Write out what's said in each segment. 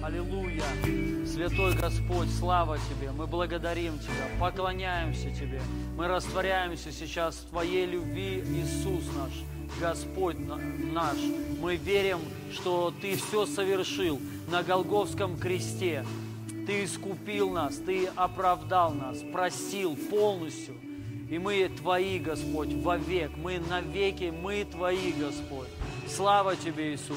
Аллилуйя. Святой Господь, слава Тебе. Мы благодарим Тебя, поклоняемся Тебе. Мы растворяемся сейчас в Твоей любви, Иисус наш, Господь наш. Мы верим, что Ты все совершил на Голговском кресте. Ты искупил нас, Ты оправдал нас, простил полностью. И мы Твои, Господь, вовек. Мы навеки, мы Твои, Господь. Слава Тебе, Иисус.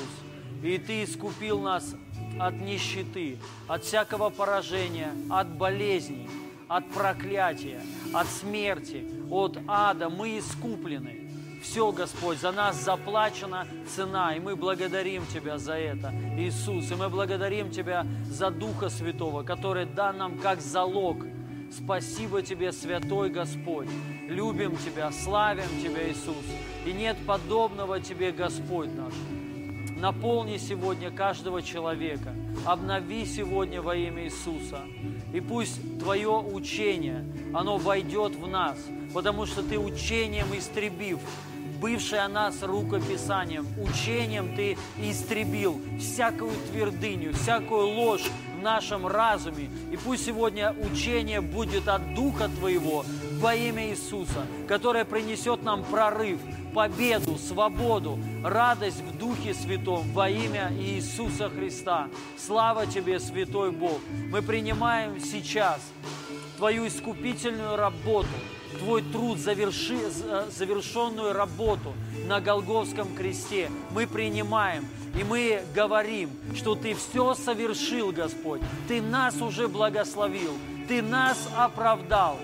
И Ты искупил нас от нищеты, от всякого поражения, от болезней, от проклятия, от смерти, от ада. Мы искуплены. Все, Господь, за нас заплачена цена, и мы благодарим Тебя за это, Иисус. И мы благодарим Тебя за Духа Святого, который дан нам как залог. Спасибо Тебе, Святой Господь. Любим Тебя, славим Тебя, Иисус. И нет подобного Тебе, Господь наш. Наполни сегодня каждого человека. Обнови сегодня во имя Иисуса. И пусть Твое учение, оно войдет в нас, потому что Ты учением истребив бывшее о нас рукописанием, учением Ты истребил всякую твердыню, всякую ложь в нашем разуме. И пусть сегодня учение будет от Духа Твоего во имя Иисуса, которое принесет нам прорыв, победу, свободу, радость в Духе Святом во имя Иисуса Христа. Слава Тебе, Святой Бог! Мы принимаем сейчас Твою искупительную работу, Твой труд, заверши, завершенную работу на Голговском кресте. Мы принимаем и мы говорим, что Ты все совершил, Господь. Ты нас уже благословил, Ты нас оправдал.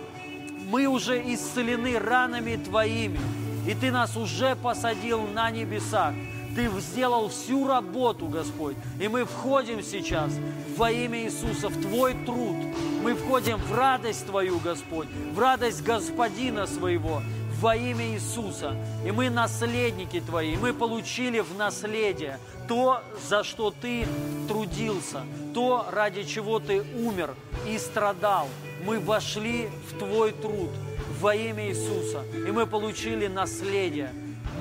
Мы уже исцелены ранами Твоими и Ты нас уже посадил на небесах. Ты сделал всю работу, Господь. И мы входим сейчас во имя Иисуса в Твой труд. Мы входим в радость Твою, Господь, в радость Господина своего, во имя Иисуса. И мы наследники Твои, и мы получили в наследие то, за что Ты трудился, то, ради чего Ты умер и страдал. Мы вошли в Твой труд – во имя Иисуса. И мы получили наследие.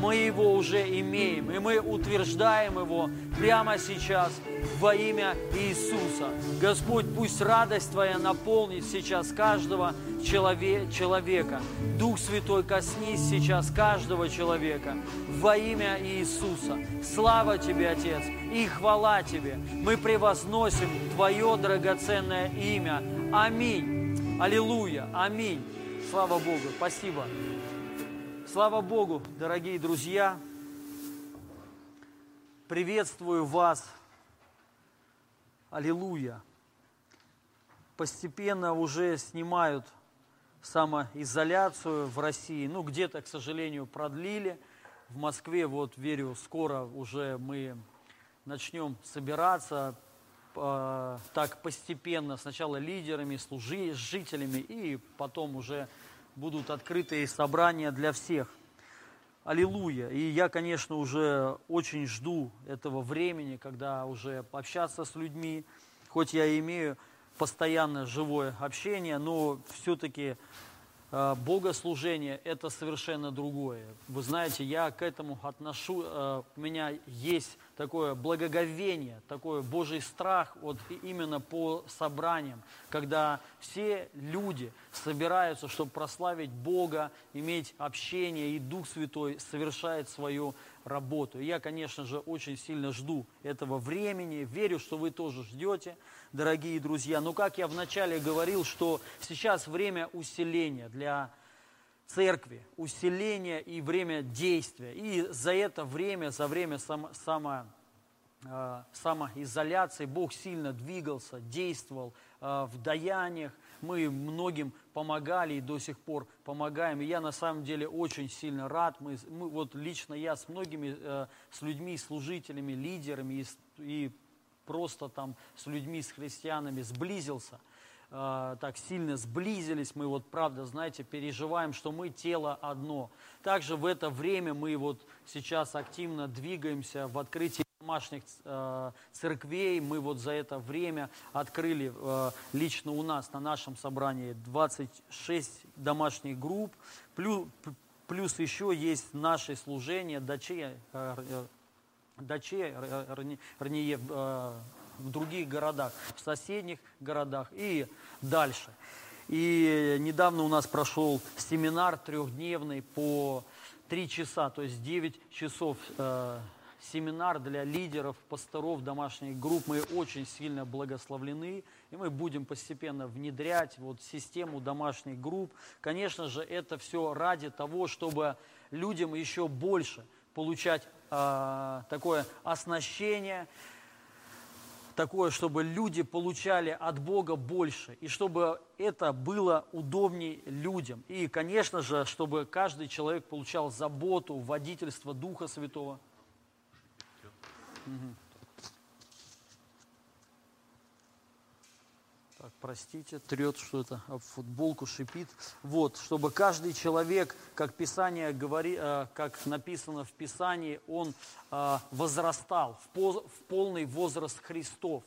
Мы его уже имеем, и мы утверждаем его прямо сейчас во имя Иисуса. Господь, пусть радость Твоя наполнит сейчас каждого человека. Дух Святой, коснись сейчас каждого человека во имя Иисуса. Слава Тебе, Отец, и хвала Тебе. Мы превозносим Твое драгоценное имя. Аминь. Аллилуйя. Аминь. Слава Богу, спасибо. Слава Богу, дорогие друзья. Приветствую вас. Аллилуйя. Постепенно уже снимают самоизоляцию в России. Ну, где-то, к сожалению, продлили. В Москве, вот, верю, скоро уже мы начнем собираться, э, так постепенно, сначала лидерами, служителями, и потом уже будут открытые собрания для всех. Аллилуйя. И я, конечно, уже очень жду этого времени, когда уже общаться с людьми, хоть я имею постоянно живое общение, но все-таки э, богослужение – это совершенно другое. Вы знаете, я к этому отношу, э, у меня есть такое благоговение, такой Божий страх вот именно по собраниям, когда все люди собираются, чтобы прославить Бога, иметь общение, и Дух Святой совершает свою работу. Я, конечно же, очень сильно жду этого времени, верю, что вы тоже ждете, дорогие друзья. Но как я вначале говорил, что сейчас время усиления для церкви, усиление и время действия. И за это время, за время само, само, э, самоизоляции Бог сильно двигался, действовал э, в даяниях. Мы многим помогали и до сих пор помогаем. И я на самом деле очень сильно рад. Мы, мы вот лично я с многими, э, с людьми, служителями, лидерами и, и просто там с людьми, с христианами сблизился – э, так сильно сблизились, мы вот правда, знаете, переживаем, что мы тело одно. Также в это время мы вот сейчас активно двигаемся в открытии домашних э, церквей. Мы вот за это время открыли э, лично у нас на нашем собрании 26 домашних групп, плюс, плюс еще есть наши служения, дочей, э, э, дочей, э, вернее, в других городах, в соседних городах и дальше. И недавно у нас прошел семинар трехдневный по три часа, то есть 9 часов э, семинар для лидеров, пасторов домашних групп. Мы очень сильно благословлены, и мы будем постепенно внедрять вот систему домашних групп. Конечно же, это все ради того, чтобы людям еще больше получать э, такое оснащение, такое, чтобы люди получали от Бога больше, и чтобы это было удобней людям. И, конечно же, чтобы каждый человек получал заботу, водительство Духа Святого. Угу. Простите, трет что-то, об футболку шипит. Вот, чтобы каждый человек, как Писание говорит, э, как написано в Писании, он э, возрастал в, в полный возраст Христов.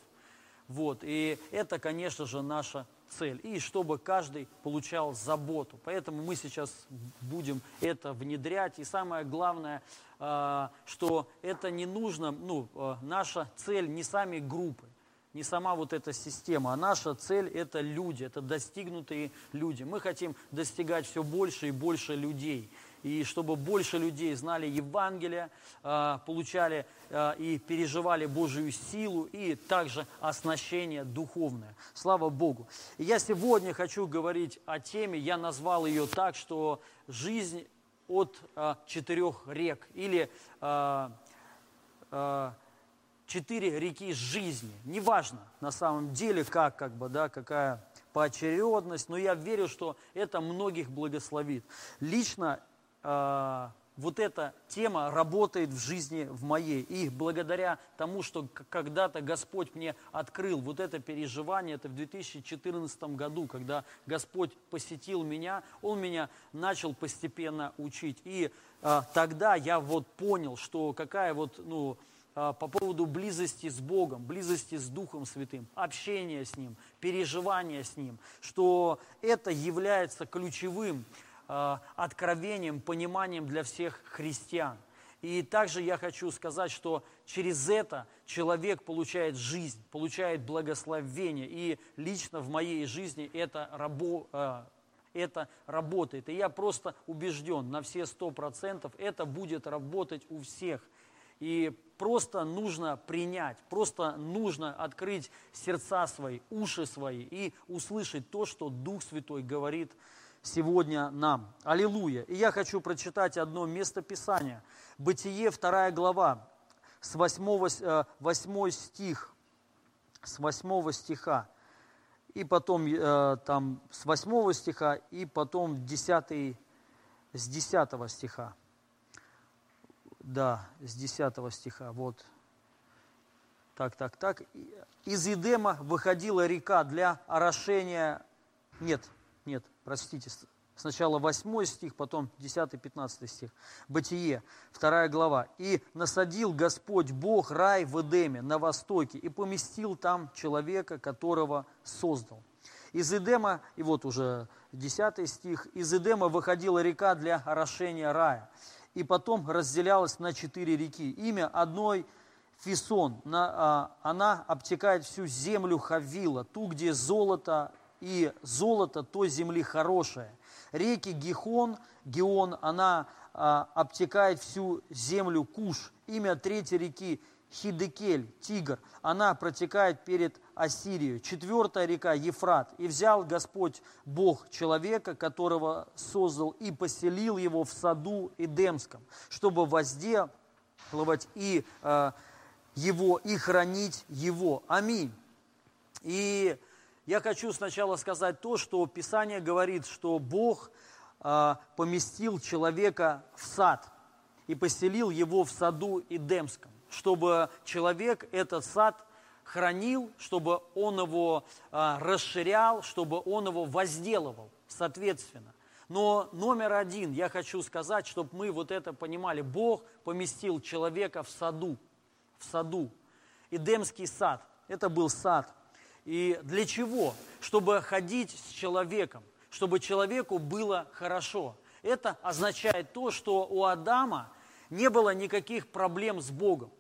Вот, и это, конечно же, наша цель. И чтобы каждый получал заботу. Поэтому мы сейчас будем это внедрять. И самое главное, э, что это не нужно, ну, наша цель не сами группы не сама вот эта система, а наша цель – это люди, это достигнутые люди. Мы хотим достигать все больше и больше людей. И чтобы больше людей знали Евангелие, а, получали а, и переживали Божию силу, и также оснащение духовное. Слава Богу. Я сегодня хочу говорить о теме, я назвал ее так, что жизнь от а, четырех рек, или четыре реки жизни. Неважно на самом деле, как, как бы, да, какая поочередность, но я верю, что это многих благословит. Лично э, вот эта тема работает в жизни в моей. И благодаря тому, что когда-то Господь мне открыл вот это переживание, это в 2014 году, когда Господь посетил меня, Он меня начал постепенно учить. И э, тогда я вот понял, что какая вот, ну, по поводу близости с Богом, близости с Духом Святым, общения с Ним, переживания с Ним, что это является ключевым а, откровением, пониманием для всех христиан. И также я хочу сказать, что через это человек получает жизнь, получает благословение. И лично в моей жизни это, рабо, а, это работает. И я просто убежден на все сто процентов, это будет работать у всех. И просто нужно принять, просто нужно открыть сердца свои, уши свои и услышать то, что Дух Святой говорит сегодня нам. Аллилуйя. И я хочу прочитать одно место Писания. Бытие, вторая глава, с 8, 8 э, стих, с 8 стиха, и потом э, там с 8 стиха, и потом 10, с 10 стиха да, с 10 стиха, вот. Так, так, так. Из Едема выходила река для орошения... Нет, нет, простите, сначала 8 стих, потом 10-15 стих. Бытие, 2 глава. «И насадил Господь Бог рай в Эдеме на востоке, и поместил там человека, которого создал». Из Эдема, и вот уже 10 стих, из Эдема выходила река для орошения рая и потом разделялась на четыре реки. Имя одной Фисон, а, она обтекает всю землю Хавила, ту, где золото и золото той земли хорошее. Реки Гихон, Геон, она а, обтекает всю землю Куш. Имя третьей реки Хидекель, Тигр, она протекает перед Ассирией. Четвертая река Ефрат. И взял Господь Бог человека, которого создал, и поселил его в саду Эдемском, чтобы возделывать и э, его, и хранить его. Аминь. И я хочу сначала сказать то, что Писание говорит, что Бог э, поместил человека в сад и поселил его в саду Эдемском чтобы человек этот сад хранил, чтобы он его а, расширял, чтобы он его возделывал, соответственно. Но номер один, я хочу сказать, чтобы мы вот это понимали, Бог поместил человека в саду, в саду. Эдемский сад, это был сад. И для чего? Чтобы ходить с человеком, чтобы человеку было хорошо. Это означает то, что у Адама не было никаких проблем с Богом.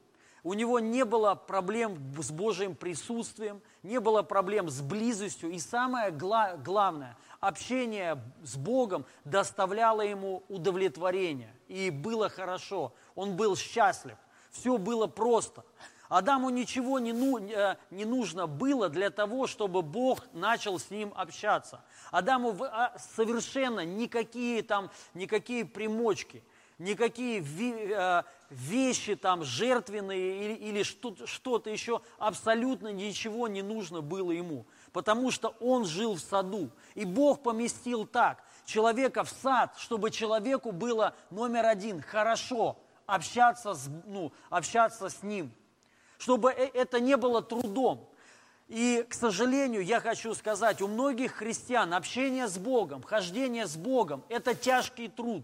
У него не было проблем с Божьим присутствием, не было проблем с близостью. И самое гла- главное, общение с Богом доставляло ему удовлетворение. И было хорошо, он был счастлив. Все было просто. Адаму ничего не, ну, э, не нужно было для того, чтобы Бог начал с ним общаться. Адаму а, совершенно никакие там, никакие примочки, никакие э, вещи там жертвенные или, что-то еще, абсолютно ничего не нужно было ему. Потому что он жил в саду. И Бог поместил так, человека в сад, чтобы человеку было номер один, хорошо общаться с, ну, общаться с ним. Чтобы э, это не было трудом. И, к сожалению, я хочу сказать, у многих христиан общение с Богом, хождение с Богом – это тяжкий труд,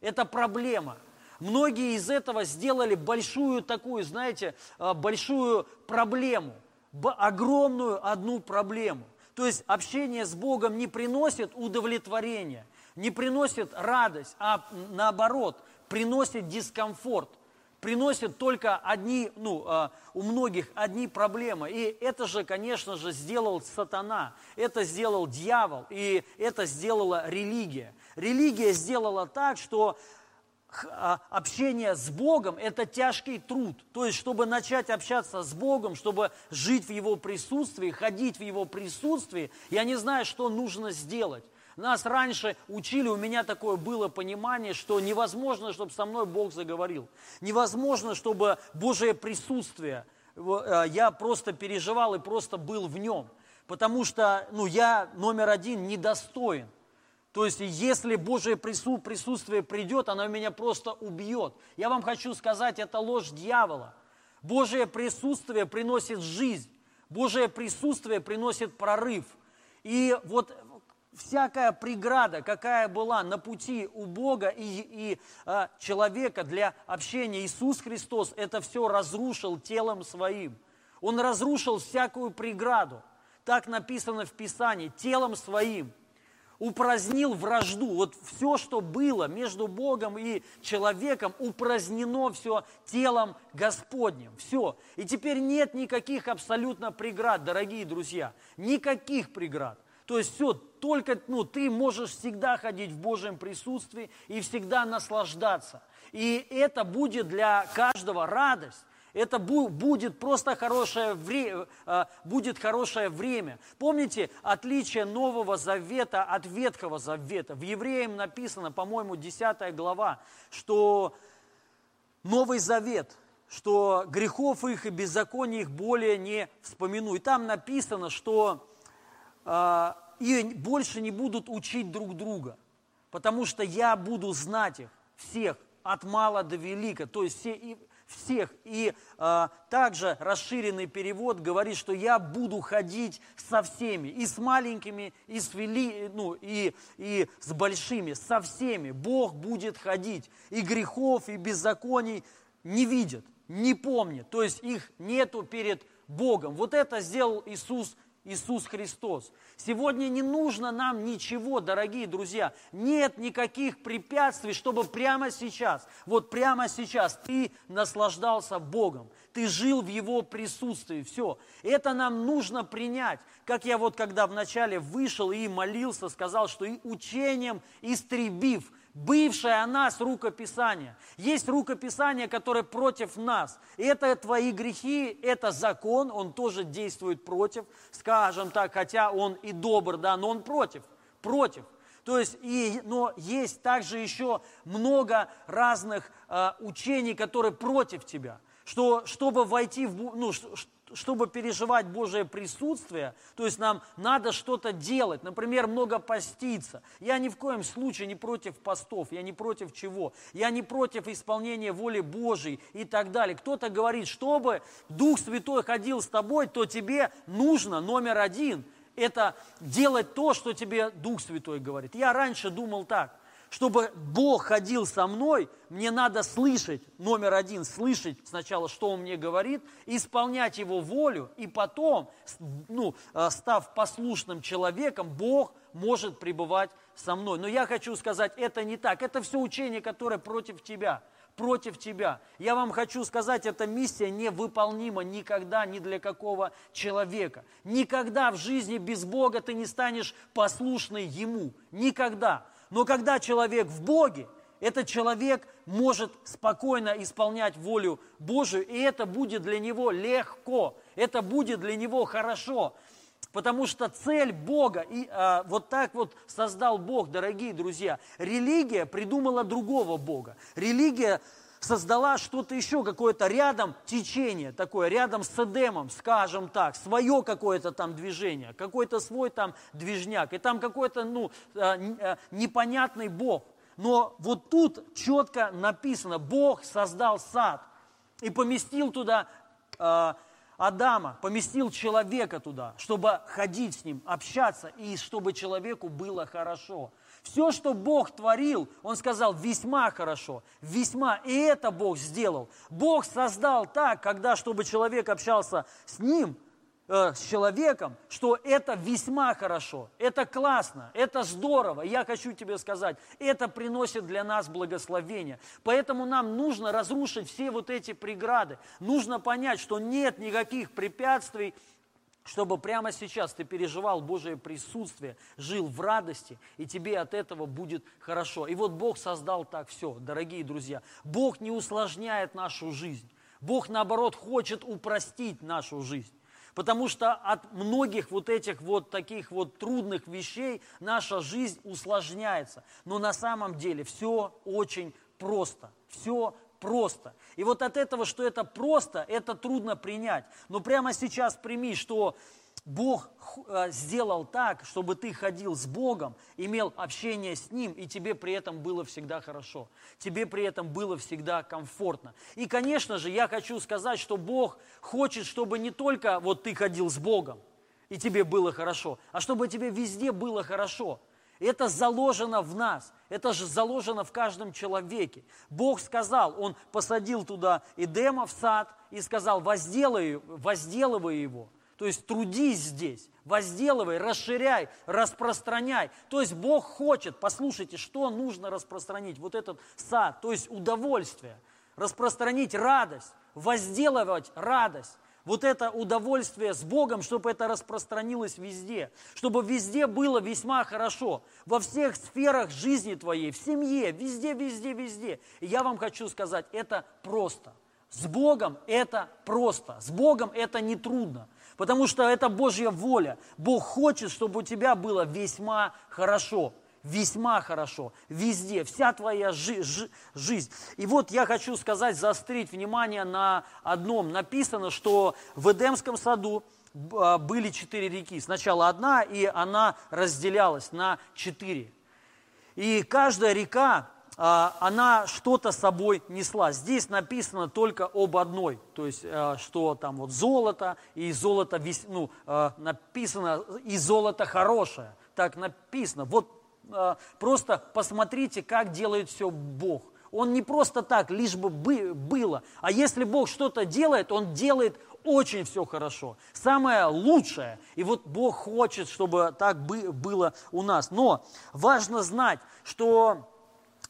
это проблема. Многие из этого сделали большую такую, знаете, а, большую проблему, огромную одну проблему. То есть общение с Богом не приносит удовлетворения, не приносит радость, а наоборот, приносит дискомфорт приносит только одни, ну, а, у многих одни проблемы. И это же, конечно же, сделал сатана, это сделал дьявол, и это сделала религия. Религия сделала так, что а, общение с Богом – это тяжкий труд. То есть, чтобы начать общаться с Богом, чтобы жить в Его присутствии, ходить в Его присутствии, я не знаю, что нужно сделать. Нас раньше учили, у меня такое было понимание, что невозможно, чтобы со мной Бог заговорил. Невозможно, чтобы Божие присутствие, э, я просто переживал и просто был в нем. Потому что ну, я номер один недостоин. То есть, если Божие присутствие придет, оно меня просто убьет. Я вам хочу сказать, это ложь дьявола. Божие присутствие приносит жизнь. Божие присутствие приносит прорыв. И вот всякая преграда, какая была на пути у Бога и, и а, человека для общения, Иисус Христос это все разрушил телом своим. Он разрушил всякую преграду. Так написано в Писании, телом своим. Упразднил вражду. Вот все, что было между Богом и человеком, упразднено все телом Господним. Все. И теперь нет никаких абсолютно преград, дорогие друзья. Никаких преград. То есть все, только ну, ты можешь всегда ходить в Божьем присутствии и всегда наслаждаться. И это будет для каждого радость. Это будет просто хорошее время, будет хорошее время. Помните отличие Нового Завета от Ветхого Завета? В Евреям написано, по-моему, 10 глава, что Новый Завет, что грехов их и беззаконий их более не вспомину. И там написано, что а, и больше не будут учить друг друга, потому что я буду знать их всех, от мала до велика, то есть все, и, всех. И э, также расширенный перевод говорит, что я буду ходить со всеми, и с маленькими, и с, вели, ну, и, и с большими, со всеми. Бог будет ходить, и грехов, и беззаконий не видит, не помнит, то есть их нету перед Богом. Вот это сделал Иисус Иисус Христос. Сегодня не нужно нам ничего, дорогие друзья. Нет никаких препятствий, чтобы прямо сейчас, вот прямо сейчас ты наслаждался Богом. Ты жил в Его присутствии. Все. Это нам нужно принять. Как я вот когда вначале вышел и молился, сказал, что и учением истребив бывшее о нас рукописание. Есть рукописание, которое против нас. Это твои грехи, это закон, он тоже действует против, скажем так, хотя он и добр, да, но он против, против. То есть, и, но есть также еще много разных э, учений, которые против тебя. Что, чтобы войти в, ну, чтобы переживать Божие присутствие, то есть нам надо что-то делать, например, много поститься. Я ни в коем случае не против постов, я не против чего, я не против исполнения воли Божьей и так далее. Кто-то говорит, чтобы Дух Святой ходил с тобой, то тебе нужно номер один – это делать то, что тебе Дух Святой говорит. Я раньше думал так – чтобы Бог ходил со мной, мне надо слышать, номер один, слышать сначала, что Он мне говорит, исполнять Его волю, и потом, ну, э, став послушным человеком, Бог может пребывать со мной. Но я хочу сказать, это не так. Это все учение, которое против тебя. против тебя. Я вам хочу сказать, эта миссия невыполнима никогда ни для какого человека. Никогда в жизни без Бога ты не станешь послушный Ему. Никогда. Но когда человек в Боге, этот человек может спокойно исполнять волю Божию, и это будет для него легко, это будет для него хорошо. Потому что цель Бога, и а, вот так вот создал Бог, дорогие друзья. Религия придумала другого Бога. Религия создала что-то еще, какое-то рядом течение такое, рядом с Эдемом, скажем так, свое какое-то там движение, какой-то свой там движняк, и там какой-то, ну, а, а, непонятный Бог. Но вот тут четко написано, Бог создал сад и поместил туда а, Адама, поместил человека туда, чтобы ходить с ним, общаться, и чтобы человеку было хорошо. Все, что Бог творил, Он сказал, весьма хорошо, весьма. И это Бог сделал. Бог создал так, когда, чтобы человек общался с Ним – Э, с человеком, что это весьма хорошо, это классно, это здорово. Я хочу тебе сказать, это приносит для нас благословение. Поэтому нам нужно разрушить все вот эти преграды. Нужно понять, что нет никаких препятствий, чтобы прямо сейчас ты переживал Божие присутствие, жил в радости, и тебе от этого будет хорошо. И вот Бог создал так все, дорогие друзья. Бог не усложняет нашу жизнь. Бог, наоборот, хочет упростить нашу жизнь. Потому что от многих вот этих вот таких вот трудных вещей наша жизнь усложняется. Но на самом деле все очень просто. Все просто. И вот от этого, что это просто, это трудно принять. Но прямо сейчас прими, что Бог э, сделал так, чтобы ты ходил с Богом, имел общение с Ним, и тебе при этом было всегда хорошо. Тебе при этом было всегда комфортно. И, конечно же, я хочу сказать, что Бог хочет, чтобы не только вот ты ходил с Богом, и тебе было хорошо, а чтобы тебе везде было хорошо. Это заложено в нас, это же заложено в каждом человеке. Бог сказал, Он посадил туда Эдема в сад и сказал, возделай, возделывай его – то есть трудись здесь, возделывай, расширяй, распространяй. То есть Бог хочет, послушайте, что нужно распространить? Вот этот сад, то есть удовольствие, распространить радость, возделывать радость. Вот это удовольствие с Богом, чтобы это распространилось везде, чтобы везде было весьма хорошо, во всех сферах жизни твоей, в семье, везде, везде, везде. И я вам хочу сказать, это просто. С Богом это просто, с Богом это не трудно. Потому что это Божья воля. Бог хочет, чтобы у тебя было весьма хорошо. Весьма хорошо. Везде. Вся твоя жи- жи- жизнь. И вот я хочу сказать, заострить внимание на одном. Написано, что в Эдемском саду а, были четыре реки. Сначала одна, и она разделялась на четыре. И каждая река а, она что-то собой несла. Здесь написано только об одной, то есть, а, что там вот золото, и золото, ну, написано, и золото хорошее, так написано. Вот просто посмотрите, как делает все Бог. Он не просто так, лишь бы было. А если Бог что-то делает, Он делает очень все хорошо. Самое лучшее. И вот Бог хочет, чтобы так было у нас. Но важно знать, что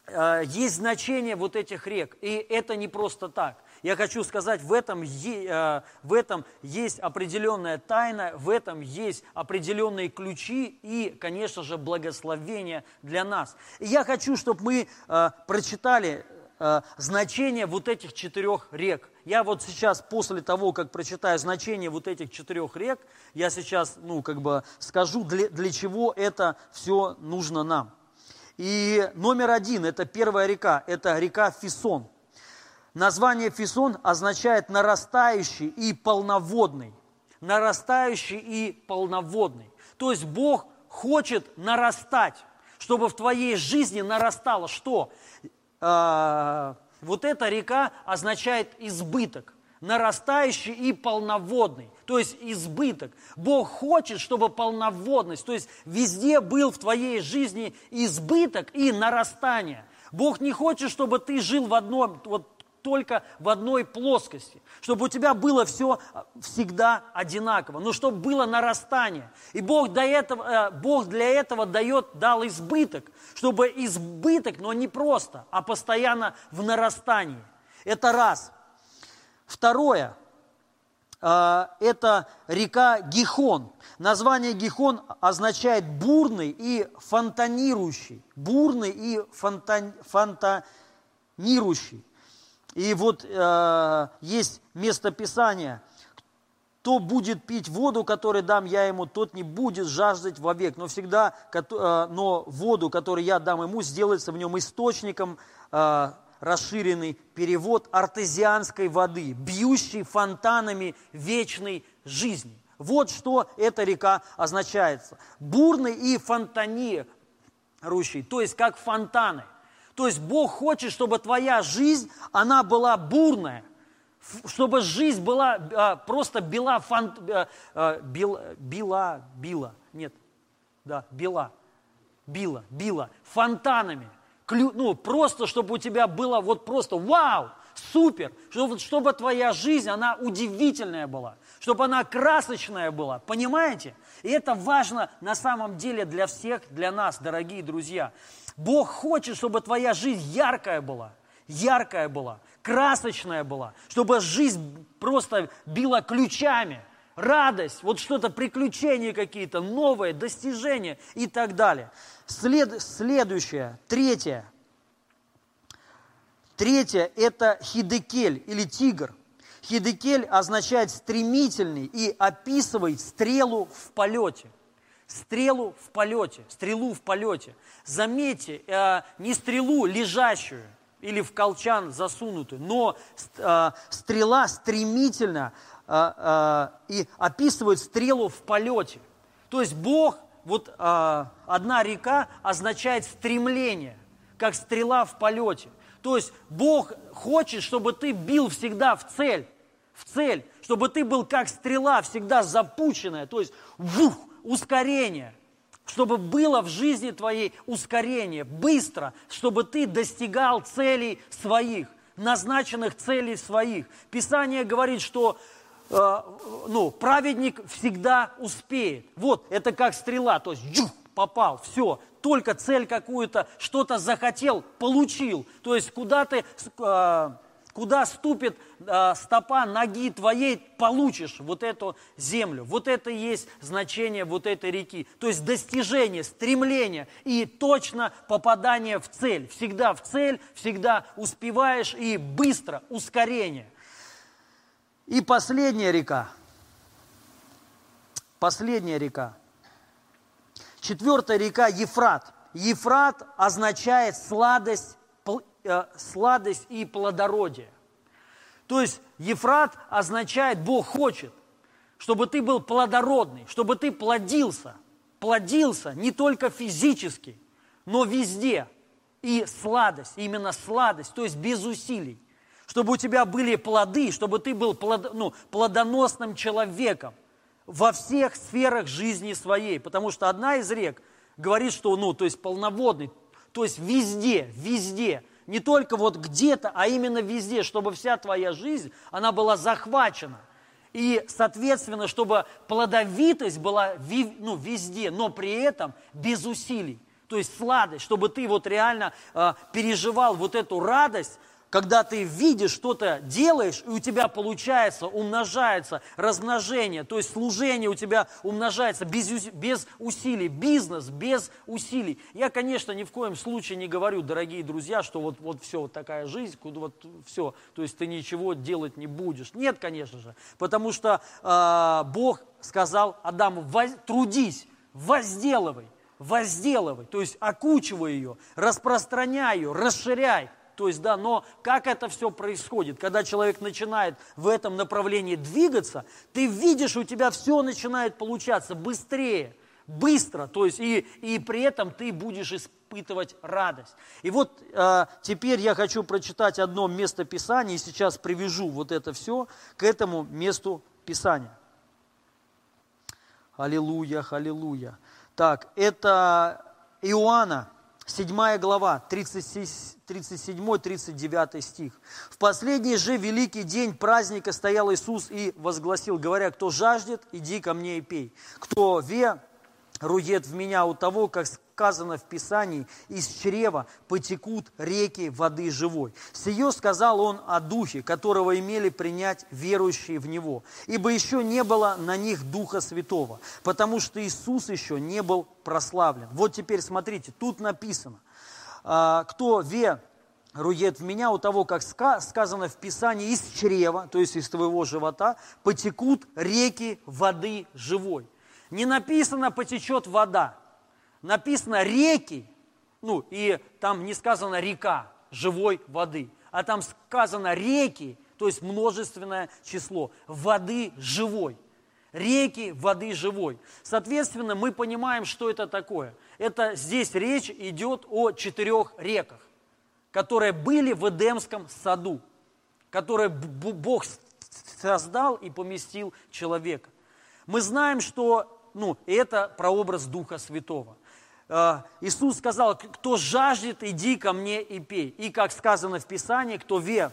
Э, есть значение вот этих рек, и это не просто так. Я хочу сказать, в этом, э, в этом есть определенная тайна, в этом есть определенные ключи и, конечно же, благословение для нас. И я хочу, чтобы мы э, прочитали значение вот этих четырех рек. Я вот сейчас, после того, как прочитаю значение вот этих четырех рек, я сейчас, ну, как бы скажу, для, для чего это все нужно нам. И номер один, это первая река, это река Фисон. Название Фисон означает нарастающий и полноводный. Нарастающий и полноводный. То есть Бог хочет нарастать, чтобы в твоей жизни нарастало что? А, вот эта река означает избыток нарастающий и полноводный, то есть избыток. Бог хочет, чтобы полноводность, то есть везде был в твоей жизни избыток и нарастание. Бог не хочет, чтобы ты жил в одном, вот только в одной плоскости, чтобы у тебя было все а, всегда одинаково, но чтобы было нарастание. И Бог, до этого, э, Бог для этого дает, дал избыток, чтобы избыток, но не просто, а постоянно в нарастании. Это раз. Второе, э, это река Гихон. Название Гихон означает бурный и фонтанирующий. Бурный и фонтан, фонтанирующий. И вот э, есть место Писания. Кто будет пить воду, которую дам я ему, тот не будет жаждать вовек. Но всегда, э, но воду, которую я дам ему, сделается в нем источником э, расширенный перевод артезианской воды, бьющей фонтанами вечной жизни. Вот что эта река означает. Бурный и фонтанирующий, то есть как фонтаны – то есть Бог хочет, чтобы твоя жизнь, она была бурная, чтобы жизнь была а, просто бела, фан, а, а, бил, била, била, нет, да, бела, била, била, фонтанами, клю, ну, просто, чтобы у тебя было вот просто вау, супер, чтобы, чтобы твоя жизнь, она удивительная была, чтобы она красочная была, понимаете? И это важно на самом деле для всех, для нас, дорогие друзья. Бог хочет, чтобы твоя жизнь яркая была, яркая была, красочная была, чтобы жизнь просто била ключами, радость, вот что-то, приключения какие-то, новые, достижения и так далее. След, следующее, третье. Третье – это хидекель или тигр. Хидекель означает стремительный и описывает стрелу в полете стрелу в полете, стрелу в полете. Заметьте, э, не стрелу лежащую или в колчан засунутую, но э, стрела стремительно э, и описывает стрелу в полете. То есть Бог, вот одна река означает стремление, как стрела в полете. То есть Бог хочет, чтобы ты бил всегда в цель, в цель, чтобы ты был как стрела, всегда запущенная, то есть вух, ускорение, чтобы было в жизни твоей ускорение, быстро, чтобы ты достигал целей своих, назначенных целей своих. Писание говорит, что э, ну, праведник всегда успеет. Вот, это как стрела, то есть джух, попал, все, только цель какую-то, что-то захотел, получил. То есть куда ты... Э, куда ступит э, стопа ноги твоей, получишь вот эту землю. Вот это и есть значение вот этой реки. То есть достижение, стремление и точно попадание в цель. Всегда в цель, всегда успеваешь и быстро, ускорение. И последняя река. Последняя река. Четвертая река Ефрат. Ефрат означает сладость Э, сладость и плодородие. То есть Ефрат означает Бог хочет, чтобы ты был плодородный, чтобы ты плодился, плодился не только физически, но везде. И сладость, именно сладость, то есть без усилий. Чтобы у тебя были плоды, чтобы ты был плод, ну, плодоносным человеком во всех сферах жизни своей. Потому что одна из рек говорит, что, ну, то есть полноводный, то есть везде, везде – не только вот где-то, а именно везде, чтобы вся твоя жизнь, она была захвачена. И, соответственно, чтобы плодовитость была ну, везде, но при этом без усилий. То есть сладость, чтобы ты вот реально э, переживал вот эту радость когда ты видишь, что-то делаешь, и у тебя получается, умножается размножение, то есть служение у тебя умножается без, без усилий, бизнес без усилий. Я, конечно, ни в коем случае не говорю, дорогие друзья, что вот, вот все, вот такая жизнь, куда вот все, то есть ты ничего делать не будешь. Нет, конечно же, потому что э, Бог сказал Адаму, воз, трудись, возделывай, возделывай, то есть окучивай ее, распространяй ее, расширяй, то есть, да, но как это все происходит? Когда человек начинает в этом направлении двигаться, ты видишь, у тебя все начинает получаться быстрее, быстро, то есть и, и при этом ты будешь испытывать радость. И вот э, теперь я хочу прочитать одно место Писания, и сейчас привяжу вот это все к этому месту Писания. Аллилуйя, аллилуйя. Так, это Иоанна, 7 глава, 37-39 стих. «В последний же великий день праздника стоял Иисус и возгласил, говоря, кто жаждет, иди ко мне и пей. Кто ве, рует в меня у того, как сказано в Писании, из чрева потекут реки воды живой. Сие сказал он о Духе, которого имели принять верующие в Него, ибо еще не было на них Духа Святого, потому что Иисус еще не был прославлен. Вот теперь смотрите, тут написано, «А, кто ве рует в меня, у того, как сказано в Писании, из чрева, то есть из твоего живота, потекут реки воды живой. Не написано потечет вода, написано реки, ну и там не сказано река живой воды, а там сказано реки, то есть множественное число, воды живой. Реки воды живой. Соответственно, мы понимаем, что это такое. Это здесь речь идет о четырех реках, которые были в Эдемском саду, которые Бог создал и поместил человека. Мы знаем, что ну, это прообраз Духа Святого. Э, Иисус сказал, кто жаждет, иди ко мне и пей. И как сказано в Писании, кто ве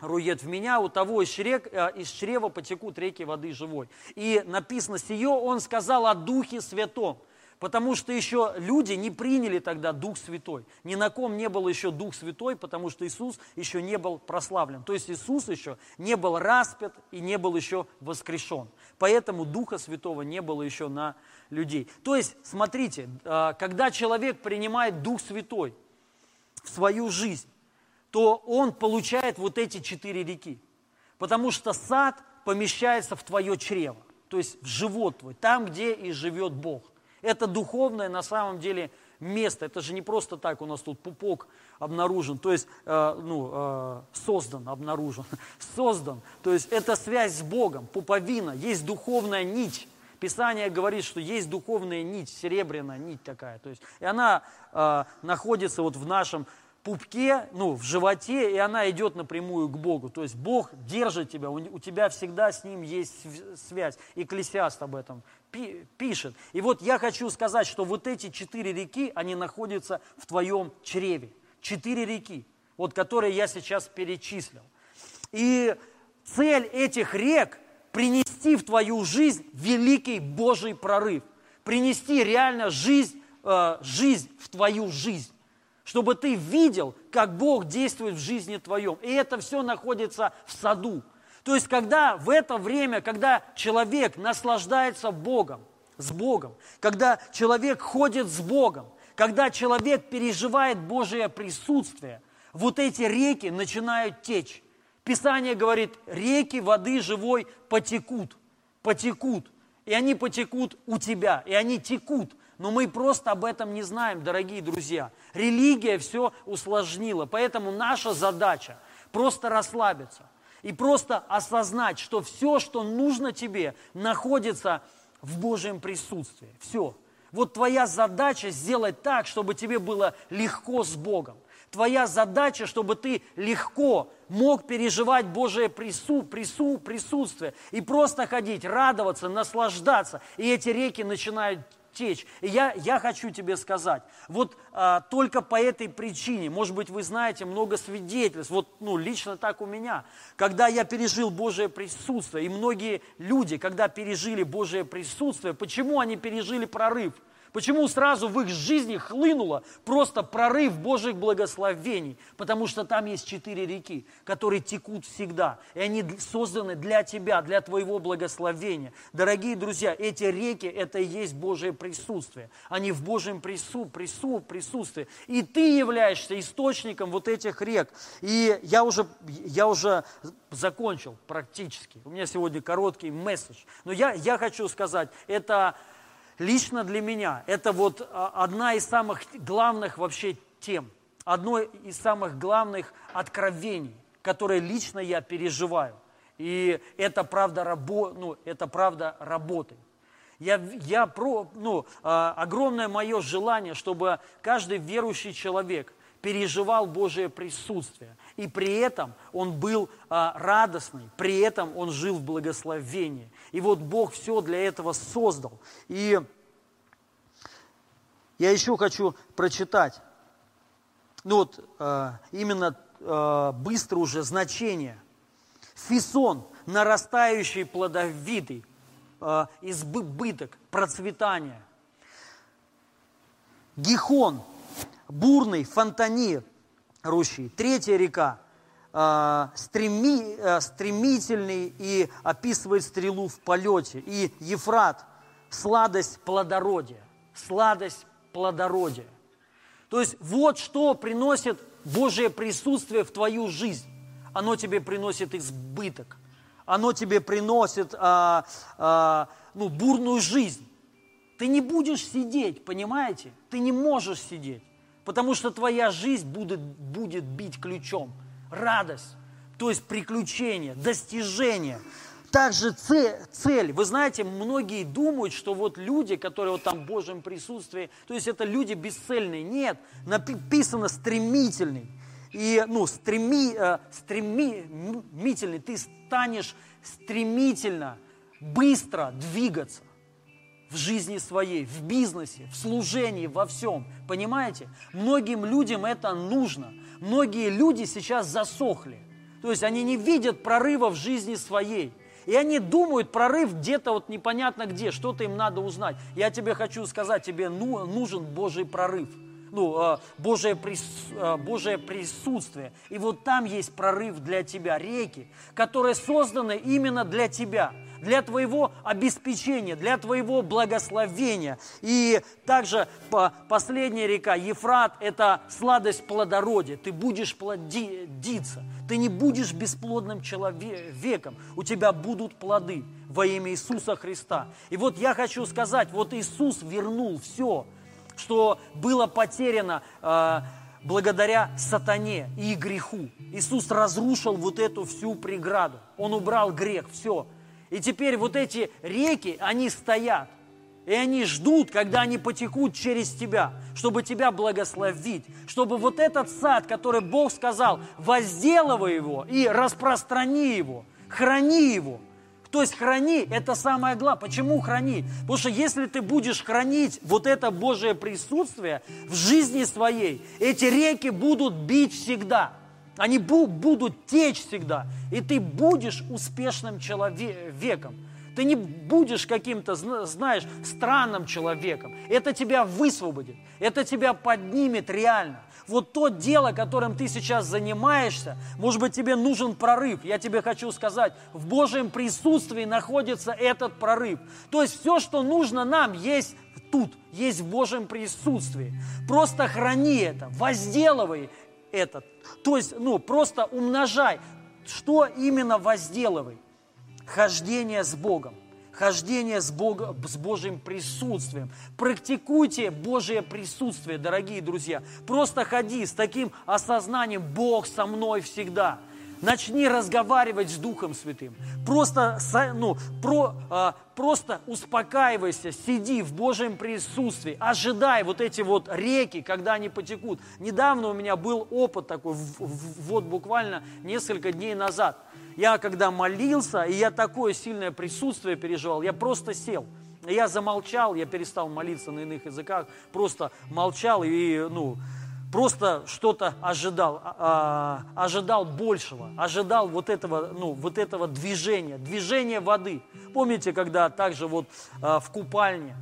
рует в меня, у того из, чрек, э, из чрева потекут реки воды живой. И написано сие, он сказал о Духе Святом. Потому что еще люди не приняли тогда Дух Святой. Ни на ком не был еще Дух Святой, потому что Иисус еще не был прославлен. То есть Иисус еще не был распят и не был еще воскрешен. Поэтому Духа Святого не было еще на людей. То есть, смотрите, а, когда человек принимает Дух Святой в свою жизнь, то он получает вот эти четыре реки. Потому что сад помещается в твое чрево, то есть в живот твой, там, где и живет Бог. Это духовное на самом деле место. Это же не просто так у нас тут пупок обнаружен, то есть э, ну, э, создан, обнаружен, создан. То есть это связь с Богом, пуповина, есть духовная нить. Писание говорит, что есть духовная нить, серебряная нить такая. То есть, и она э, находится вот в нашем пупке, ну, в животе, и она идет напрямую к Богу. То есть Бог держит тебя, у тебя всегда с Ним есть связь. Экклесиаст об этом пишет. И вот я хочу сказать, что вот эти четыре реки, они находятся в твоем чреве. Четыре реки, вот которые я сейчас перечислил. И цель этих рек – принести в твою жизнь великий Божий прорыв. Принести реально жизнь, э, жизнь в твою жизнь чтобы ты видел, как Бог действует в жизни твоем. И это все находится в саду. То есть, когда в это время, когда человек наслаждается Богом, с Богом, когда человек ходит с Богом, когда человек переживает Божие присутствие, вот эти реки начинают течь. Писание говорит, реки воды живой потекут, потекут, и они потекут у тебя, и они текут но мы просто об этом не знаем, дорогие друзья. Религия все усложнила, поэтому наша задача просто расслабиться и просто осознать, что все, что нужно тебе, находится в Божьем присутствии. Все. Вот твоя задача сделать так, чтобы тебе было легко с Богом. Твоя задача, чтобы ты легко мог переживать Божие прису, прису, присутствие и просто ходить, радоваться, наслаждаться. И эти реки начинают течь. И я, я хочу тебе сказать, вот а, только по этой причине, может быть, вы знаете много свидетельств, вот ну, лично так у меня, когда я пережил Божие присутствие, и многие люди, когда пережили Божие присутствие, почему они пережили прорыв – Почему сразу в их жизни хлынуло просто прорыв Божьих благословений? Потому что там есть четыре реки, которые текут всегда. И они созданы для тебя, для твоего благословения. Дорогие друзья, эти реки – это и есть Божие присутствие. Они в Божьем прису, прису, присутствии. И ты являешься источником вот этих рек. И я уже, я уже закончил практически. У меня сегодня короткий месседж. Но я, я хочу сказать, это лично для меня это вот а, одна из самых главных вообще тем, одно из самых главных откровений, которые лично я переживаю. И это правда, рабо, ну, это правда работает. Я, я про, ну, а, огромное мое желание, чтобы каждый верующий человек переживал Божие присутствие. И при этом он был а, радостный, при этом он жил в благословении. И вот Бог все для этого создал. И я еще хочу прочитать ну вот э, именно э, быстро уже значение. Фисон, нарастающий плодовитый, э, избыток, процветание. Гихон, бурный, фонтанирующий. Третья река, э, стреми, э, стремительный и описывает стрелу в полете. И Ефрат, сладость плодородия. Сладость плодородия. То есть вот что приносит Божье присутствие в твою жизнь. Оно тебе приносит избыток. Оно тебе приносит а, а, ну, бурную жизнь. Ты не будешь сидеть, понимаете? Ты не можешь сидеть, потому что твоя жизнь будет, будет бить ключом. Радость, то есть приключения, достижения. Также цель, Вы знаете, многие думают, что вот люди, которые вот там в Божьем присутствии, то есть это люди бесцельные. Нет, написано стремительный. И, ну, стреми, э, стремительный. Ты станешь стремительно, быстро двигаться в жизни своей, в бизнесе, в служении, во всем. Понимаете? Многим людям это нужно. Многие люди сейчас засохли. То есть они не видят прорыва в жизни своей. И они думают, прорыв где-то вот непонятно где, что-то им надо узнать. Я тебе хочу сказать, тебе ну, нужен Божий прорыв ну, а, Божие, прис, а, Божие присутствие. И вот там есть прорыв для тебя, реки, которые созданы именно для тебя, для твоего обеспечения, для твоего благословения. И также последняя река, Ефрат, это сладость плодородия. Ты будешь плодиться, ты не будешь бесплодным человеком, у тебя будут плоды во имя Иисуса Христа. И вот я хочу сказать, вот Иисус вернул все – что было потеряно э, благодаря сатане и греху. Иисус разрушил вот эту всю преграду. Он убрал грех, все. И теперь вот эти реки, они стоят. И они ждут, когда они потекут через тебя, чтобы тебя благословить, чтобы вот этот сад, который Бог сказал, возделывай его и распространи его, храни его – то есть храни, это самое главное. Почему храни? Потому что если ты будешь хранить вот это Божие присутствие в жизни своей, эти реки будут бить всегда. Они будут течь всегда. И ты будешь успешным человеком. Ты не будешь каким-то, знаешь, странным человеком. Это тебя высвободит. Это тебя поднимет реально вот то дело, которым ты сейчас занимаешься, может быть, тебе нужен прорыв. Я тебе хочу сказать, в Божьем присутствии находится этот прорыв. То есть все, что нужно нам, есть тут, есть в Божьем присутствии. Просто храни это, возделывай это. То есть, ну, просто умножай. Что именно возделывай? Хождение с Богом хождение с, Бога, с Божьим присутствием. Практикуйте Божье присутствие, дорогие друзья. Просто ходи с таким осознанием, Бог со мной всегда. Начни разговаривать с Духом Святым. Просто, ну, про, а, просто успокаивайся, сиди в Божьем присутствии, ожидай вот эти вот реки, когда они потекут. Недавно у меня был опыт такой, вот буквально несколько дней назад – я когда молился, и я такое сильное присутствие переживал, я просто сел. Я замолчал, я перестал молиться на иных языках, просто молчал и, ну, просто что-то ожидал, а, а, ожидал большего, ожидал вот этого, ну, вот этого движения, движения воды. Помните, когда также вот а, в купальне,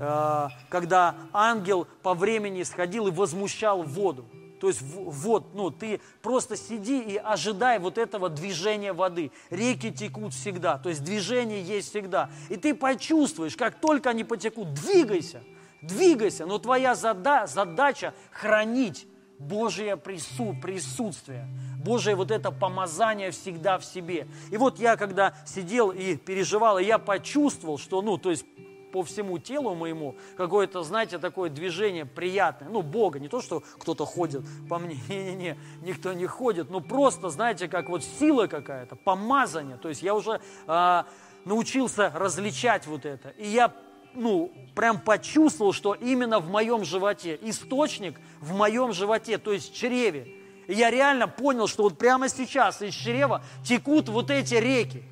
а, когда ангел по времени сходил и возмущал воду. То есть вот, ну, ты просто сиди и ожидай вот этого движения воды. Реки текут всегда, то есть движение есть всегда. И ты почувствуешь, как только они потекут, двигайся, двигайся. Но твоя зада задача хранить Божье прису присутствие. Божие вот это помазание всегда в себе. И вот я, когда сидел и переживал, и я почувствовал, что, ну, то есть по всему телу моему какое-то, знаете, такое движение приятное. Ну, Бога, не то, что кто-то ходит по мне, не-не-не, никто не ходит, но просто, знаете, как вот сила какая-то, помазание. То есть я уже а, научился различать вот это. И я ну, прям почувствовал, что именно в моем животе, источник в моем животе, то есть в чреве. И я реально понял, что вот прямо сейчас из чрева текут вот эти реки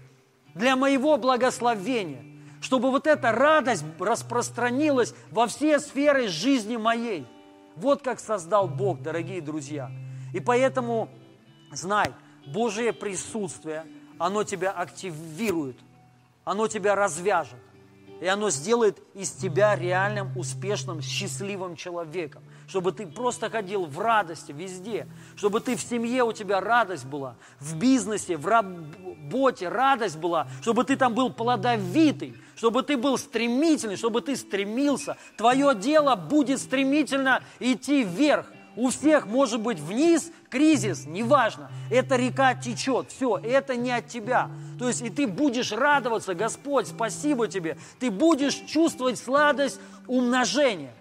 для моего благословения чтобы вот эта радость распространилась во все сферы жизни моей. Вот как создал Бог, дорогие друзья. И поэтому знай, Божие присутствие, оно тебя активирует, оно тебя развяжет. И оно сделает из тебя реальным, успешным, счастливым человеком. Чтобы ты просто ходил в радости везде. Чтобы ты в семье у тебя радость была. В бизнесе, в работе радость была. Чтобы ты там был плодовитый. Чтобы ты был стремительный. Чтобы ты стремился. Твое дело будет стремительно идти вверх. У всех может быть вниз кризис, неважно. Эта река течет, все, это не от тебя. То есть и ты будешь радоваться, Господь, спасибо тебе. Ты будешь чувствовать сладость умножения.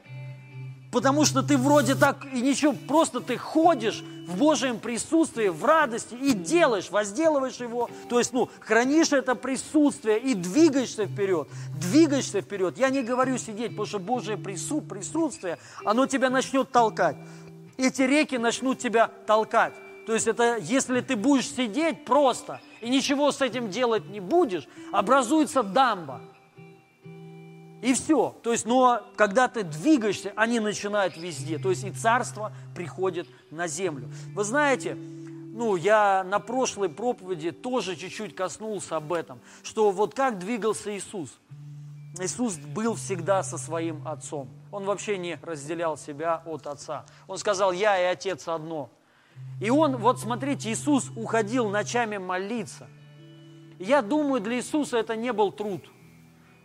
Потому что ты вроде так и ничего, просто ты ходишь в Божьем присутствии, в радости и делаешь, возделываешь его. То есть, ну, хранишь это присутствие и двигаешься вперед, двигаешься вперед. Я не говорю сидеть, потому что Божье присутствие, оно тебя начнет толкать эти реки начнут тебя толкать. То есть это, если ты будешь сидеть просто и ничего с этим делать не будешь, образуется дамба. И все. То есть, но когда ты двигаешься, они начинают везде. То есть и царство приходит на землю. Вы знаете, ну, я на прошлой проповеди тоже чуть-чуть коснулся об этом, что вот как двигался Иисус. Иисус был всегда со своим Отцом. Он вообще не разделял себя от Отца. Он сказал, я и Отец одно. И он, вот смотрите, Иисус уходил ночами молиться. Я думаю, для Иисуса это не был труд –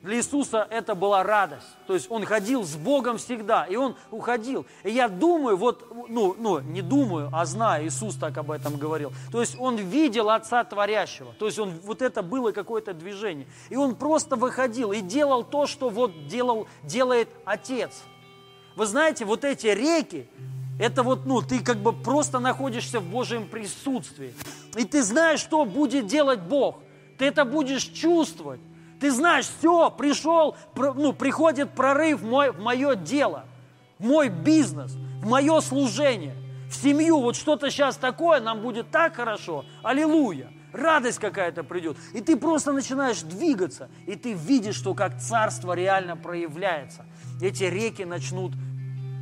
для Иисуса это была радость. То есть он ходил с Богом всегда, и он уходил. И я думаю, вот, ну, ну, не думаю, а знаю, Иисус так об этом говорил. То есть он видел Отца Творящего. То есть он, вот это было какое-то движение. И он просто выходил и делал то, что вот делал, делает Отец. Вы знаете, вот эти реки, это вот, ну, ты как бы просто находишься в Божьем присутствии. И ты знаешь, что будет делать Бог. Ты это будешь чувствовать. Ты знаешь, все, пришел, ну, приходит прорыв мой, в мое дело, в мой бизнес, в мое служение, в семью. Вот что-то сейчас такое, нам будет так хорошо. Аллилуйя. Радость какая-то придет. И ты просто начинаешь двигаться. И ты видишь, что как царство реально проявляется. Эти реки начнут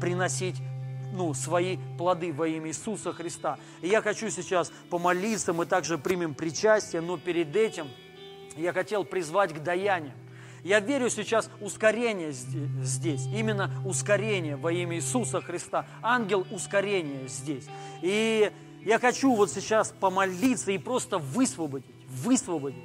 приносить ну, свои плоды во имя Иисуса Христа. И я хочу сейчас помолиться, мы также примем причастие, но перед этим – я хотел призвать к даянию. Я верю сейчас ускорение здесь, именно ускорение во имя Иисуса Христа. Ангел ускорения здесь. И я хочу вот сейчас помолиться и просто высвободить, высвободить.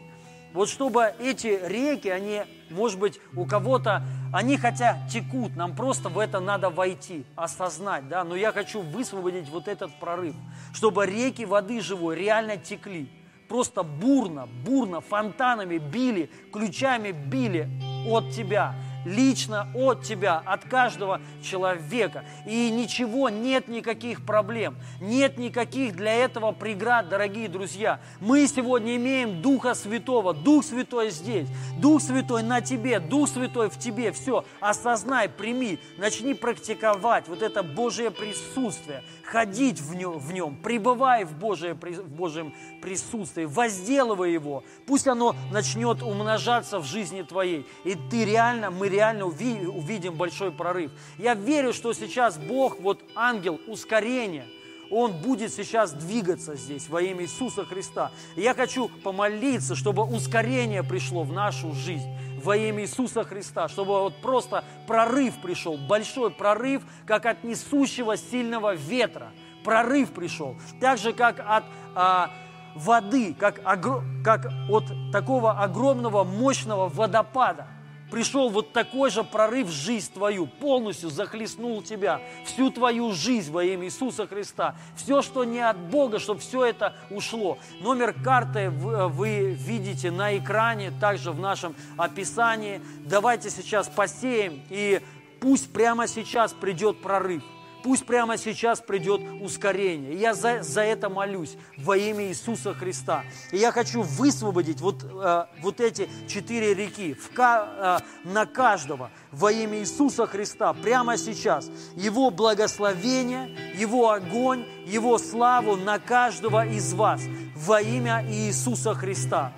Вот чтобы эти реки, они, может быть, у кого-то, они хотя текут, нам просто в это надо войти, осознать, да, но я хочу высвободить вот этот прорыв, чтобы реки воды живой реально текли просто бурно, бурно, фонтанами били, ключами били от тебя лично от тебя, от каждого человека. И ничего, нет никаких проблем, нет никаких для этого преград, дорогие друзья. Мы сегодня имеем Духа Святого, Дух Святой здесь, Дух Святой на тебе, Дух Святой в тебе. Все, осознай, прими, начни практиковать вот это Божье присутствие, ходить в нем, в нем пребывай в, Божие, в Божьем присутствии, возделывай его. Пусть оно начнет умножаться в жизни твоей. И ты реально, мы реально увидим большой прорыв. Я верю, что сейчас Бог, вот ангел ускорения, он будет сейчас двигаться здесь во имя Иисуса Христа. Я хочу помолиться, чтобы ускорение пришло в нашу жизнь во имя Иисуса Христа, чтобы вот просто прорыв пришел, большой прорыв, как от несущего сильного ветра. Прорыв пришел, так же, как от а, воды, как, как от такого огромного, мощного водопада – пришел вот такой же прорыв в жизнь твою, полностью захлестнул тебя, всю твою жизнь во имя Иисуса Христа. Все, что не от Бога, чтобы все это ушло. Номер карты вы видите на экране, также в нашем описании. Давайте сейчас посеем, и пусть прямо сейчас придет прорыв. Пусть прямо сейчас придет ускорение. я за, за это молюсь во имя Иисуса Христа. И я хочу высвободить вот, э, вот эти четыре реки в, э, на каждого во имя Иисуса Христа прямо сейчас. Его благословение, Его огонь, Его славу на каждого из вас во имя Иисуса Христа.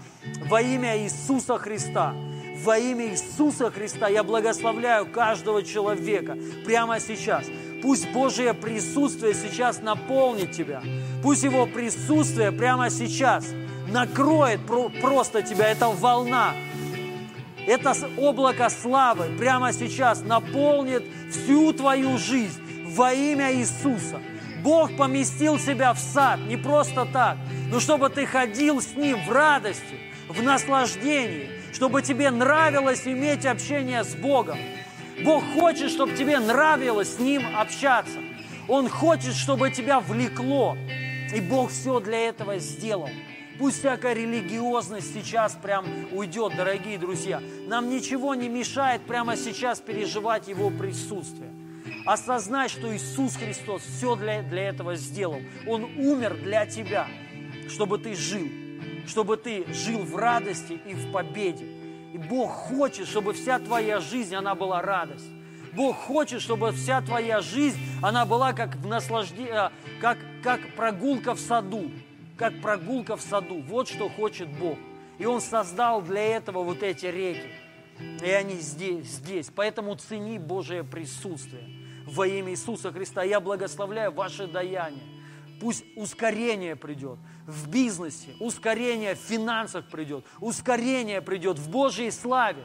Во имя Иисуса Христа во имя Иисуса Христа я благословляю каждого человека прямо сейчас. Пусть Божье присутствие сейчас наполнит тебя. Пусть Его присутствие прямо сейчас накроет просто тебя. Это волна, это облако славы прямо сейчас наполнит всю твою жизнь во имя Иисуса. Бог поместил себя в сад не просто так, но чтобы ты ходил с Ним в радости, в наслаждении, чтобы тебе нравилось иметь общение с Богом. Бог хочет, чтобы тебе нравилось с Ним общаться. Он хочет, чтобы тебя влекло. И Бог все для этого сделал. Пусть всякая религиозность сейчас прям уйдет, дорогие друзья. Нам ничего не мешает прямо сейчас переживать Его присутствие. Осознать, что Иисус Христос все для, для этого сделал. Он умер для тебя, чтобы ты жил, чтобы ты жил в радости и в победе. И Бог хочет, чтобы вся твоя жизнь, она была радость. Бог хочет, чтобы вся твоя жизнь, она была как в наслаждении, э, как, как прогулка в саду, как прогулка в саду. Вот что хочет Бог. И Он создал для этого вот эти реки. И они здесь, здесь. Поэтому цени Божие присутствие во имя Иисуса Христа. Я благословляю ваше даяние. Пусть ускорение придет в бизнесе, ускорение в финансах придет, ускорение придет в Божьей славе.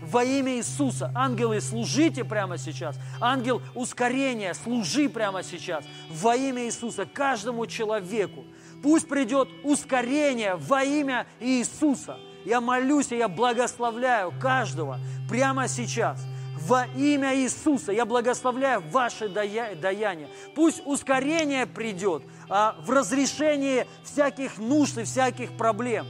Во имя Иисуса. Ангелы, служите прямо сейчас. Ангел ускорения, служи прямо сейчас. Во имя Иисуса каждому человеку. Пусть придет ускорение во имя Иисуса. Я молюсь и я благословляю каждого прямо сейчас – во имя Иисуса я благословляю ваше даяние. Пусть ускорение придет в разрешении всяких нужд и всяких проблем.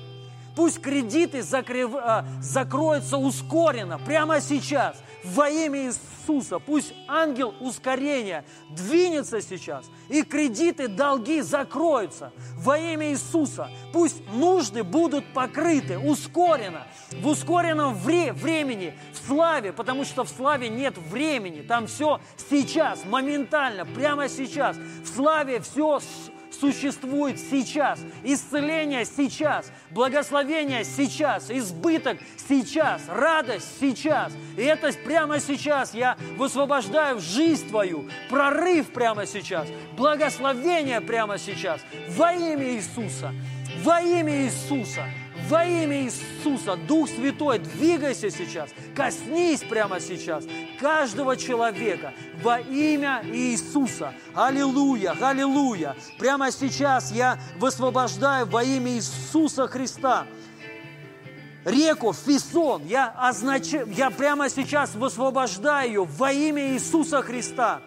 Пусть кредиты закрыв, а, закроются ускоренно прямо сейчас во имя Иисуса. Пусть ангел ускорения двинется сейчас, и кредиты, долги закроются во имя Иисуса. Пусть нужды будут покрыты ускоренно, в ускоренном вре- времени, в славе, потому что в славе нет времени. Там все сейчас, моментально, прямо сейчас. В славе все существует сейчас, исцеление сейчас, благословение сейчас, избыток сейчас, радость сейчас. И это прямо сейчас я высвобождаю в жизнь твою, прорыв прямо сейчас, благословение прямо сейчас, во имя Иисуса, во имя Иисуса. Во имя Иисуса, Дух Святой, двигайся сейчас, коснись прямо сейчас каждого человека во имя Иисуса. Аллилуйя, аллилуйя. Прямо сейчас я высвобождаю во имя Иисуса Христа реку Фисон. Я, означаю, я прямо сейчас высвобождаю ее во имя Иисуса Христа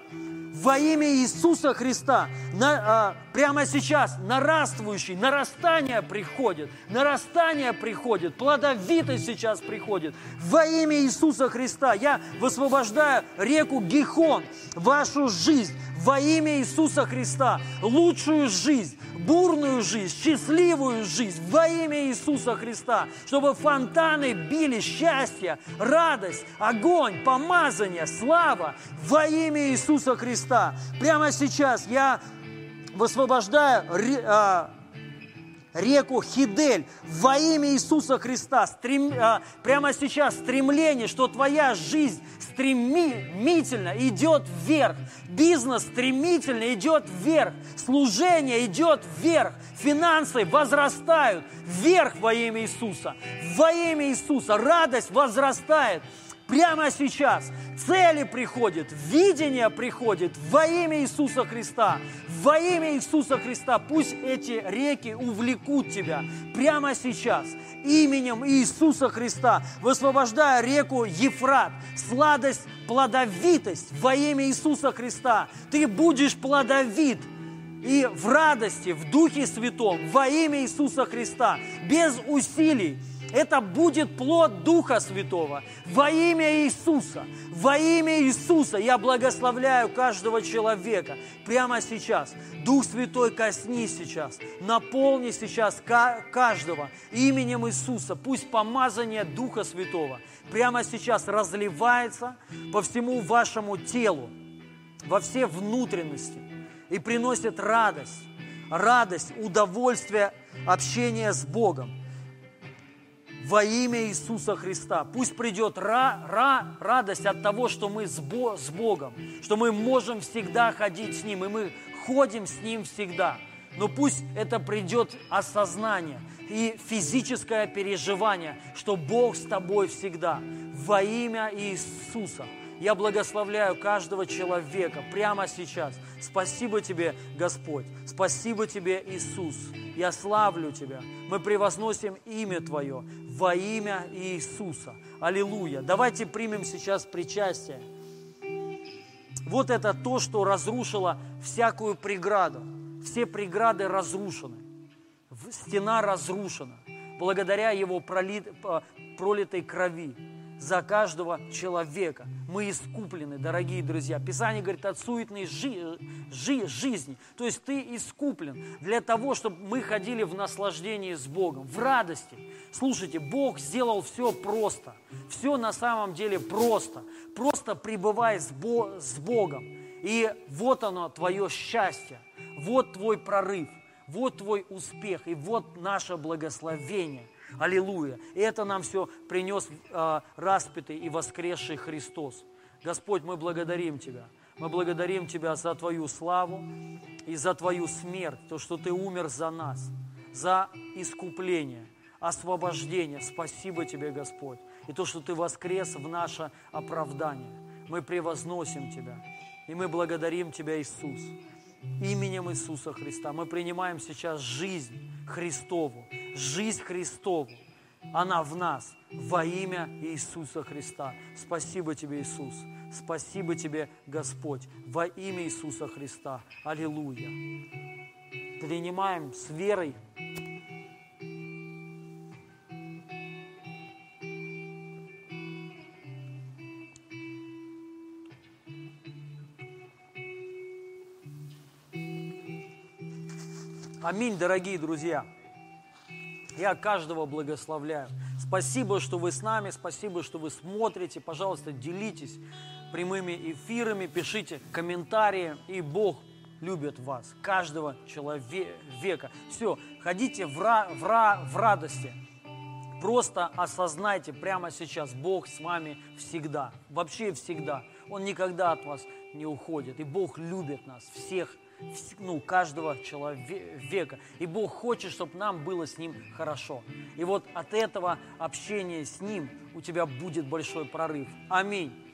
во имя Иисуса Христа на, а, прямо сейчас нараствующий, нарастание приходит, нарастание приходит, плодовитость сейчас приходит. Во имя Иисуса Христа я высвобождаю реку Гихон, вашу жизнь, во имя Иисуса Христа, лучшую жизнь, бурную жизнь, счастливую жизнь во имя Иисуса Христа, чтобы фонтаны били счастье, радость, огонь, помазание, слава во имя Иисуса Христа. Прямо сейчас я высвобождаю а, реку Хидель во имя Иисуса Христа. Стрем, а, прямо сейчас стремление, что твоя жизнь стремительно идет вверх. Бизнес стремительно идет вверх. Служение идет вверх. Финансы возрастают вверх во имя Иисуса. Во имя Иисуса радость возрастает прямо сейчас. Цели приходят, видение приходит во имя Иисуса Христа. Во имя Иисуса Христа пусть эти реки увлекут тебя прямо сейчас. Именем Иисуса Христа, высвобождая реку Ефрат, сладость, плодовитость во имя Иисуса Христа. Ты будешь плодовит, и в радости, в Духе Святом, во имя Иисуса Христа, без усилий, это будет плод Духа Святого. Во имя Иисуса, во имя Иисуса я благословляю каждого человека прямо сейчас. Дух Святой коснись сейчас, наполни сейчас каждого именем Иисуса. Пусть помазание Духа Святого прямо сейчас разливается по всему вашему телу, во все внутренности и приносит радость, радость, удовольствие общения с Богом во имя Иисуса Христа. Пусть придет ра, ра, радость от того, что мы с, Бо, с Богом, что мы можем всегда ходить с Ним, и мы ходим с Ним всегда. Но пусть это придет осознание и физическое переживание, что Бог с тобой всегда. Во имя Иисуса. Я благословляю каждого человека прямо сейчас. Спасибо тебе, Господь. Спасибо тебе, Иисус. Я славлю Тебя. Мы превозносим имя Твое во имя Иисуса. Аллилуйя. Давайте примем сейчас причастие. Вот это то, что разрушило всякую преграду. Все преграды разрушены. Стена разрушена благодаря его пролит, пролитой крови за каждого человека. Мы искуплены, дорогие друзья. Писание говорит от суетной жи, жи, жизни. То есть ты искуплен для того, чтобы мы ходили в наслаждении с Богом, в радости. Слушайте, Бог сделал все просто. Все на самом деле просто. Просто пребывай с, Бо, с Богом. И вот оно, твое счастье. Вот твой прорыв. Вот твой успех. И вот наше благословение – Аллилуйя. И это нам все принес э, распятый и воскресший Христос. Господь, мы благодарим Тебя. Мы благодарим Тебя за Твою славу и за Твою смерть, то, что Ты умер за нас, за искупление, освобождение. Спасибо Тебе, Господь. И то, что Ты воскрес в наше оправдание. Мы превозносим Тебя. И мы благодарим Тебя, Иисус. Именем Иисуса Христа мы принимаем сейчас жизнь Христову, жизнь Христову. Она в нас во имя Иисуса Христа. Спасибо тебе, Иисус. Спасибо тебе, Господь, во имя Иисуса Христа. Аллилуйя. Принимаем с верой Аминь, дорогие друзья. Я каждого благословляю. Спасибо, что вы с нами, спасибо, что вы смотрите. Пожалуйста, делитесь прямыми эфирами, пишите комментарии, и Бог любит вас, каждого человека. Все, ходите в, ра, в, ра, в радости. Просто осознайте прямо сейчас, Бог с вами всегда, вообще всегда. Он никогда от вас не уходит. И Бог любит нас всех ну, каждого человека. И Бог хочет, чтобы нам было с Ним хорошо. И вот от этого общения с Ним у тебя будет большой прорыв. Аминь.